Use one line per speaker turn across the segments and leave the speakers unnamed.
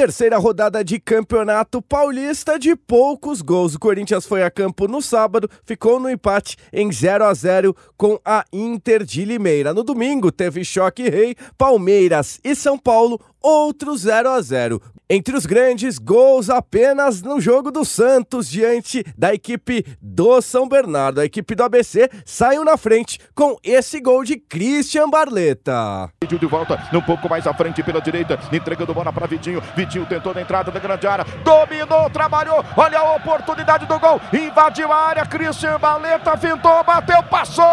Terceira rodada de Campeonato Paulista de poucos gols. O Corinthians foi a campo no sábado, ficou no empate em 0 a 0 com a Inter de Limeira. No domingo teve choque rei, Palmeiras e São Paulo, outro 0 a 0. Entre os grandes gols apenas no jogo do Santos diante da equipe do São Bernardo. A equipe do ABC saiu na frente com esse gol de Christian Barleta.
De volta, um pouco mais à frente pela direita, entregando bola para Vitinho. Tentou na entrada da grande área, dominou, trabalhou. Olha a oportunidade do gol, invadiu a área. Christian Barleta fintou, bateu, passou!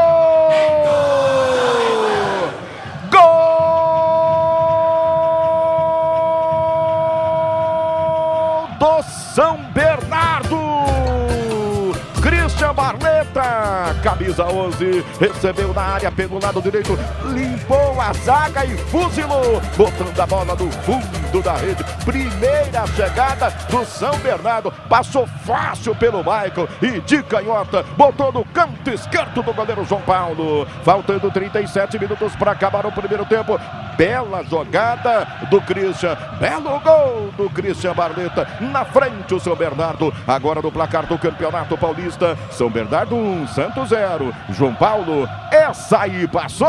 do São Bernardo. Christian Barleta, camisa 11, recebeu na área pelo lado direito, limpou a zaga e fuzilou, botando a bola no fundo da rede. Primeira chegada do São Bernardo, passou fácil pelo Michael e de canhota, botou no canto esquerdo do goleiro João Paulo. Faltando 37 minutos para acabar o primeiro tempo. Bela jogada do Christian, belo gol do Christian Barleta na frente o São Bernardo, agora no placar do Campeonato Paulista. São Bernardo 1, Santos 0. João Paulo, essa aí passou!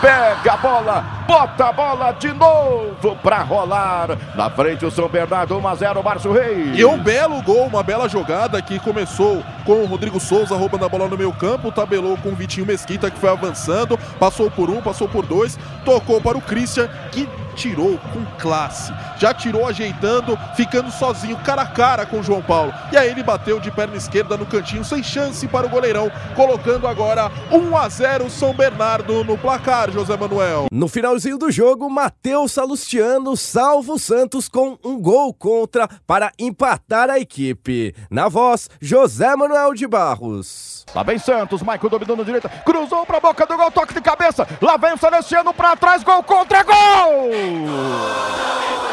Pega a bola, bota a bola de novo para rolar. Na frente o São Bernardo 1 a 0 Márcio Reis.
E um belo gol, uma bela jogada que começou com o Rodrigo Souza roubando a bola no meio campo, tabelou com o Vitinho Mesquita que foi avançando, passou por um, passou por dois, tocou para o Christian que tirou com classe. Já tirou ajeitando, ficando sozinho, cara a cara com o João Paulo. E aí ele bateu de perna esquerda no cantinho, sem chance para o goleirão, colocando agora 1 a 0 São Bernardo no placar, José Manuel.
No finalzinho do jogo, Matheus Salustiano salva o Santos com um gol contra para empatar a equipe. Na voz, José Manuel de Barros.
Lá vem Santos, Michael dominou na direita, cruzou para a boca do gol, toque de cabeça. Lá vem o Celestiano para trás, gol contra gol! Gol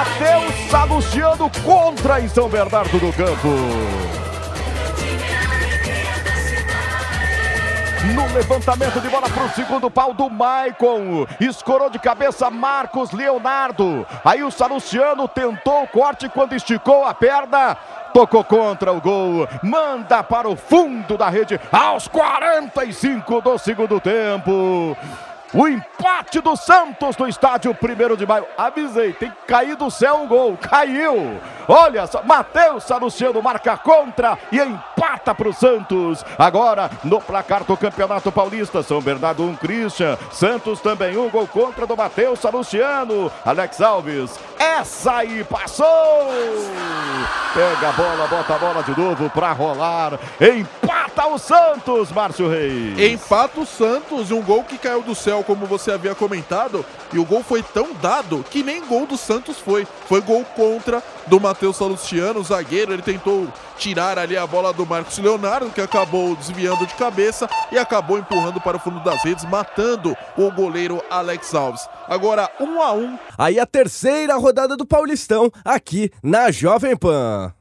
Matheus Salustiano contra em São Bernardo do Campo. No levantamento de bola para o segundo pau do Maicon. Escorou de cabeça Marcos Leonardo. Aí o Salustiano tentou o corte quando esticou a perna. Tocou contra o gol. Manda para o fundo da rede aos 45 do segundo tempo. O empate do Santos no estádio 1 de maio. Avisei, tem que cair do céu um gol. Caiu. Olha só, Matheus Salustiano marca contra e empata para o Santos. Agora no placar do Campeonato Paulista, São Bernardo 1, um, Christian. Santos também um gol contra do Matheus Salustiano. Alex Alves, essa aí passou. Pega a bola, bota a bola de novo para rolar. Empata o Santos, Márcio Reis.
Empata o Santos, um gol que caiu do céu, como você havia comentado. E o gol foi tão dado que nem gol do Santos foi. Foi gol contra do Matheus Salustiano, zagueiro. Ele tentou tirar ali a bola do Marcos Leonardo, que acabou desviando de cabeça e acabou empurrando para o fundo das redes, matando o goleiro Alex Alves. Agora, um a um.
Aí a terceira rodada do Paulistão, aqui na Jovem Pan.